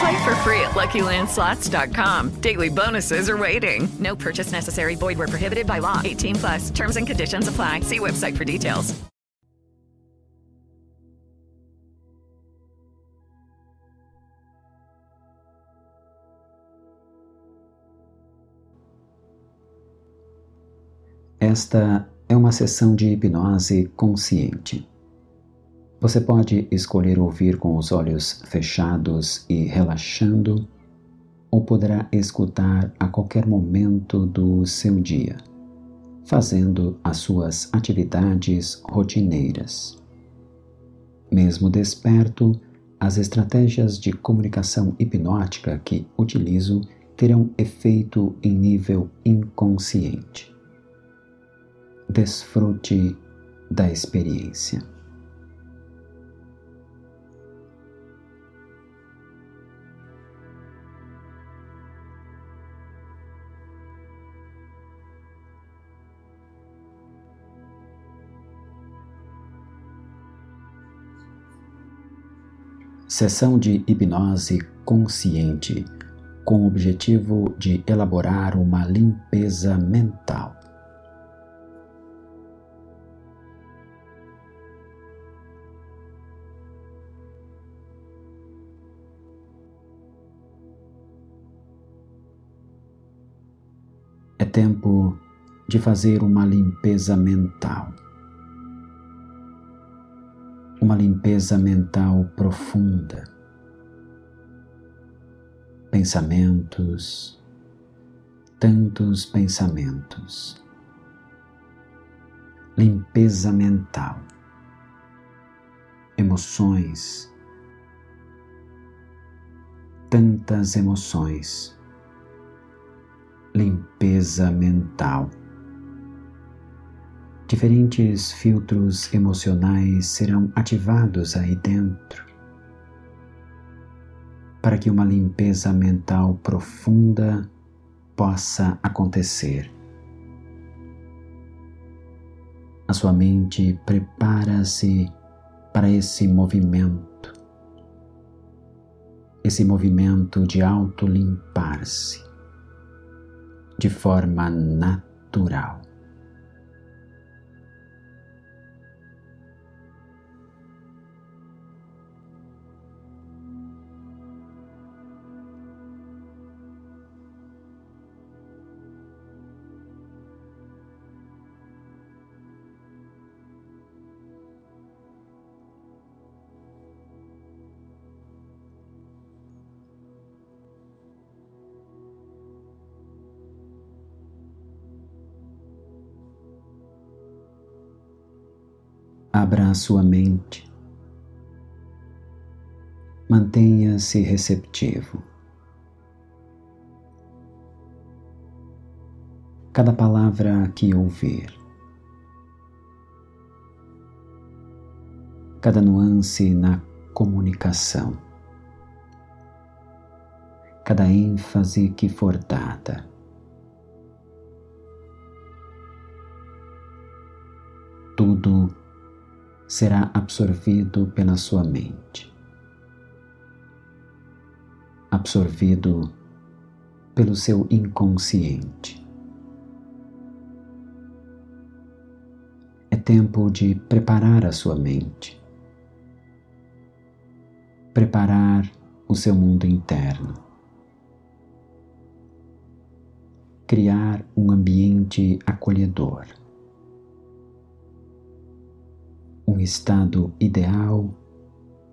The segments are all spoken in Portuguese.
Play for free at LuckyLandSlots.com. Daily bonuses are waiting. No purchase necessary. Void where prohibited by law. 18 plus. Terms and conditions apply. See website for details. Esta é uma sessão de hipnose consciente. Você pode escolher ouvir com os olhos fechados e relaxando, ou poderá escutar a qualquer momento do seu dia, fazendo as suas atividades rotineiras. Mesmo desperto, as estratégias de comunicação hipnótica que utilizo terão efeito em nível inconsciente. Desfrute da experiência. Sessão de hipnose consciente com o objetivo de elaborar uma limpeza mental. É tempo de fazer uma limpeza mental. Uma limpeza mental profunda. Pensamentos, tantos pensamentos. Limpeza mental. Emoções, tantas emoções limpeza mental. Diferentes filtros emocionais serão ativados aí dentro para que uma limpeza mental profunda possa acontecer. A sua mente prepara-se para esse movimento, esse movimento de auto-limpar-se de forma natural. Abra a sua mente. Mantenha-se receptivo. Cada palavra que ouvir, cada nuance na comunicação, cada ênfase que for dada. Tudo será absorvido pela sua mente, absorvido pelo seu inconsciente. É tempo de preparar a sua mente, preparar o seu mundo interno, criar um ambiente acolhedor estado ideal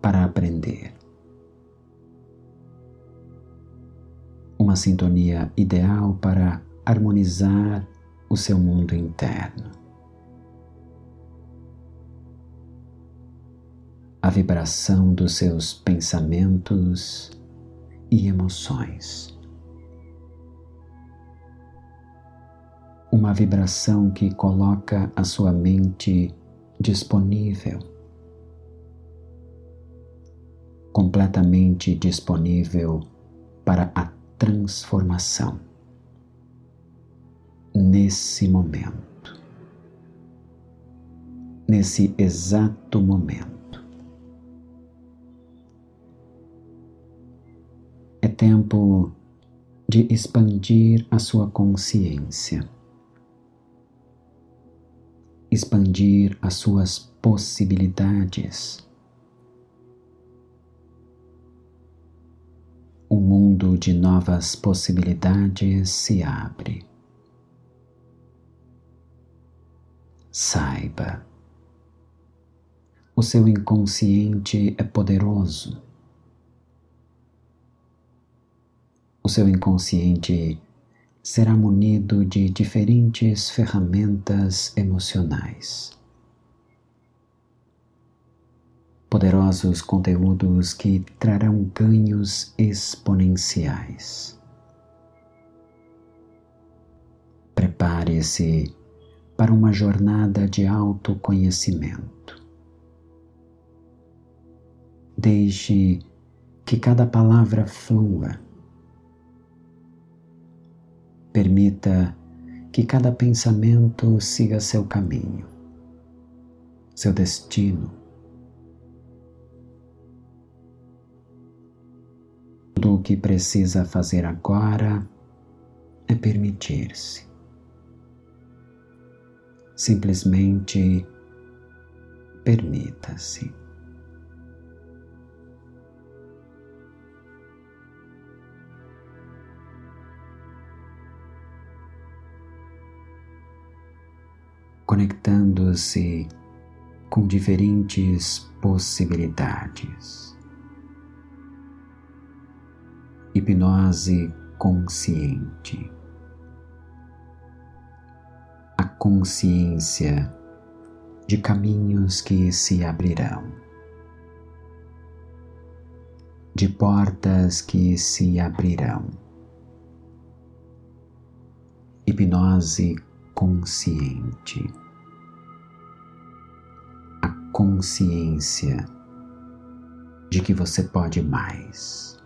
para aprender. Uma sintonia ideal para harmonizar o seu mundo interno. A vibração dos seus pensamentos e emoções. Uma vibração que coloca a sua mente disponível, completamente disponível para a transformação. Nesse momento, nesse exato momento. É tempo de expandir a sua consciência, expandir as suas possibilidades. Um mundo de novas possibilidades se abre. Saiba, o seu inconsciente é poderoso. O seu inconsciente será munido de diferentes ferramentas emocionais. Poderosos conteúdos que trarão ganhos exponenciais. Prepare-se para uma jornada de autoconhecimento. Deixe que cada palavra flua. Permita que cada pensamento siga seu caminho, seu destino. Tudo o que precisa fazer agora é permitir-se Simplesmente permita-se. Conectando-se com diferentes possibilidades. Hipnose consciente consciência de caminhos que se abrirão, de portas que se abrirão. Hipnose consciente. Consciência de que você pode mais.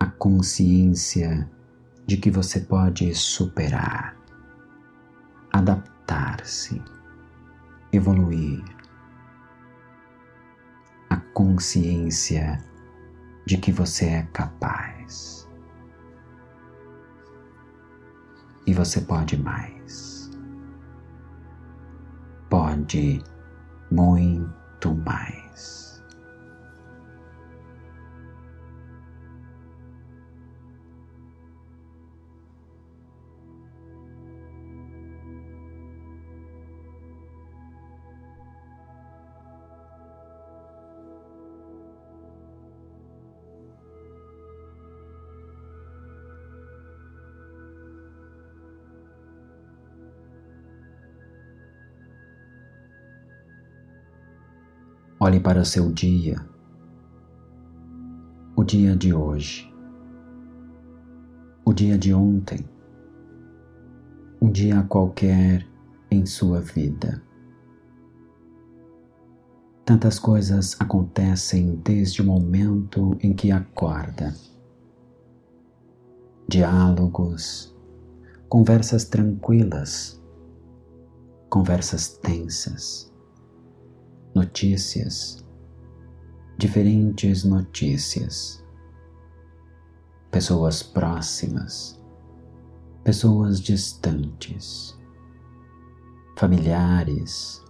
A consciência de que você pode superar adaptar-se, evoluir. A consciência de que você é capaz. E você pode mais. Pode muito mais. Olhe para o seu dia, o dia de hoje, o dia de ontem, um dia qualquer em sua vida. Tantas coisas acontecem desde o momento em que acorda. Diálogos, conversas tranquilas, conversas tensas notícias, diferentes notícias, pessoas próximas, pessoas distantes, familiares,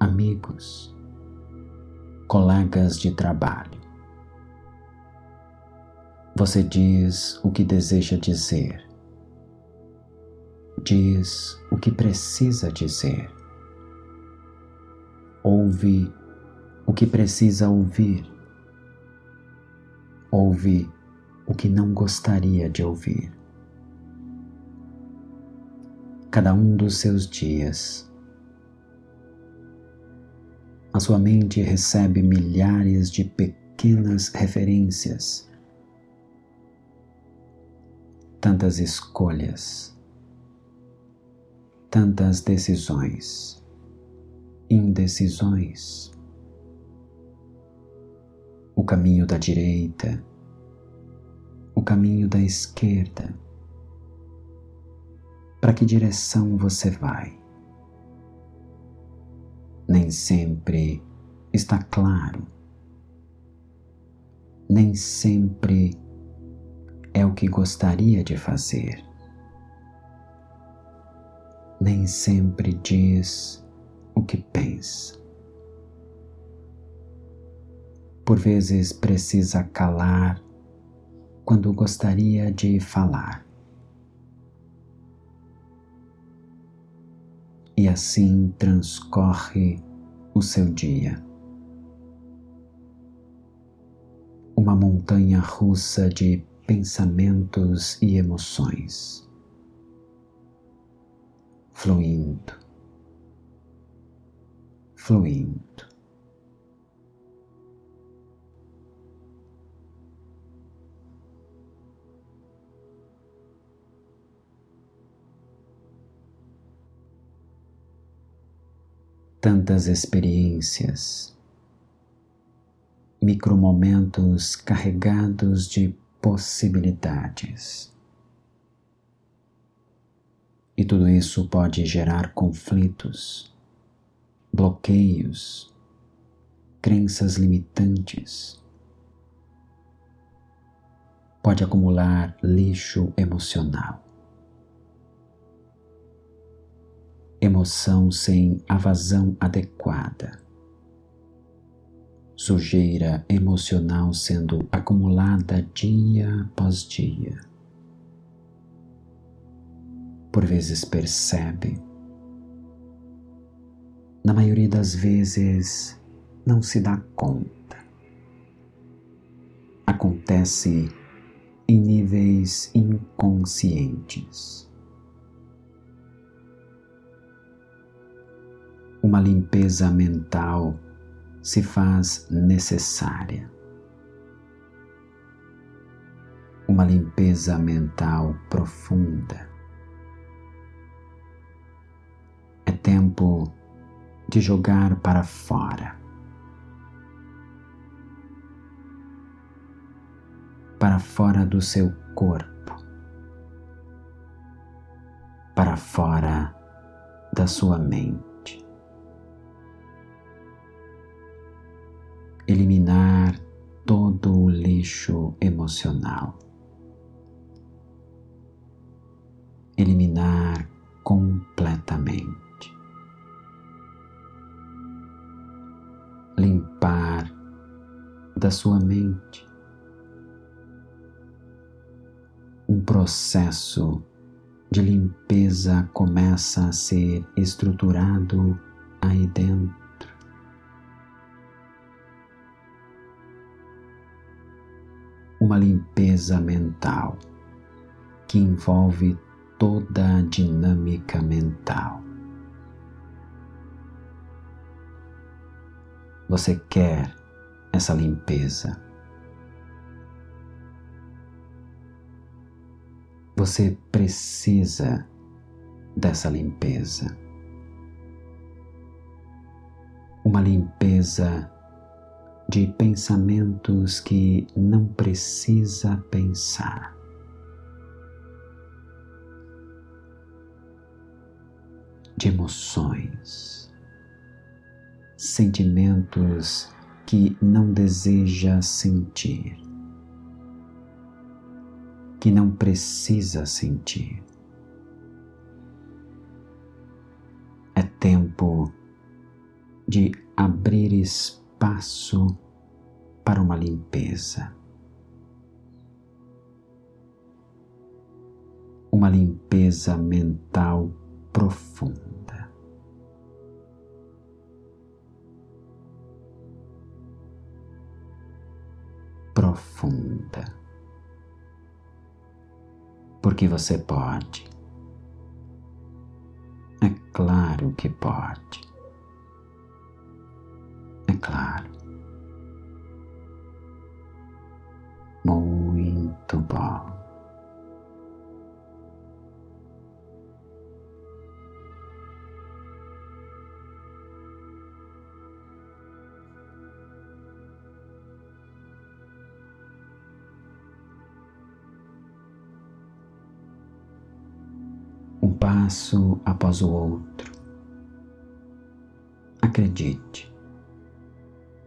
amigos, colegas de trabalho. Você diz o que deseja dizer, diz o que precisa dizer ouve o que precisa ouvir, ouve o que não gostaria de ouvir. Cada um dos seus dias, a sua mente recebe milhares de pequenas referências, tantas escolhas, tantas decisões, indecisões o caminho da direita, o caminho da esquerda. Para que direção você vai? Nem sempre está claro, nem sempre é o que gostaria de fazer, nem sempre diz o que pensa por vezes precisa calar quando gostaria de falar. E assim transcorre o seu dia. Uma montanha russa de pensamentos e emoções, fluindo, fluindo. tantas experiências, micromomentos carregados de possibilidades. E tudo isso pode gerar conflitos, bloqueios, crenças limitantes. Pode acumular lixo emocional. emoção sem a vazão adequada, sujeira emocional sendo acumulada dia após dia. Por vezes percebe, na maioria das vezes não se dá conta. Acontece em níveis inconscientes. uma limpeza mental se faz necessária. Uma limpeza mental profunda. É tempo de jogar para fora. Para fora do seu corpo. Para fora da sua mente. Limpar da sua mente um processo de limpeza começa a ser estruturado aí dentro. uma limpeza mental que envolve toda a dinâmica mental. Você quer essa limpeza. Você precisa dessa limpeza. Uma limpeza de pensamentos que não precisa pensar. De emoções, sentimentos que não deseja sentir, que não precisa sentir. É tempo de abrir espaço para uma limpeza. Uma limpeza mental profunda. Profunda. Porque você pode. É claro que pode. É claro. Muito bom. Passo após o outro. Acredite,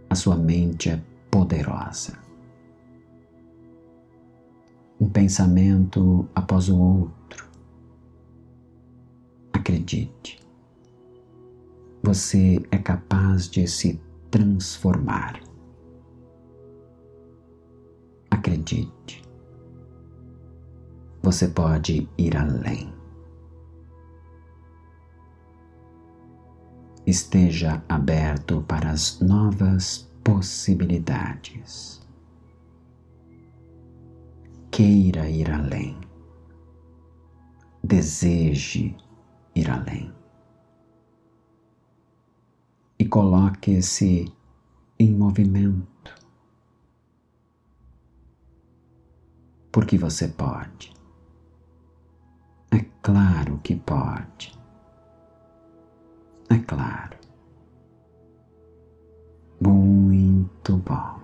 a sua mente é poderosa. Um pensamento após o outro. Acredite, você é capaz de se transformar. Acredite, você pode ir além. Esteja aberto para as novas possibilidades. Queira ir além. Deseje ir além. E coloque-se em movimento. Porque você pode. É claro que pode. É claro. Muito bom.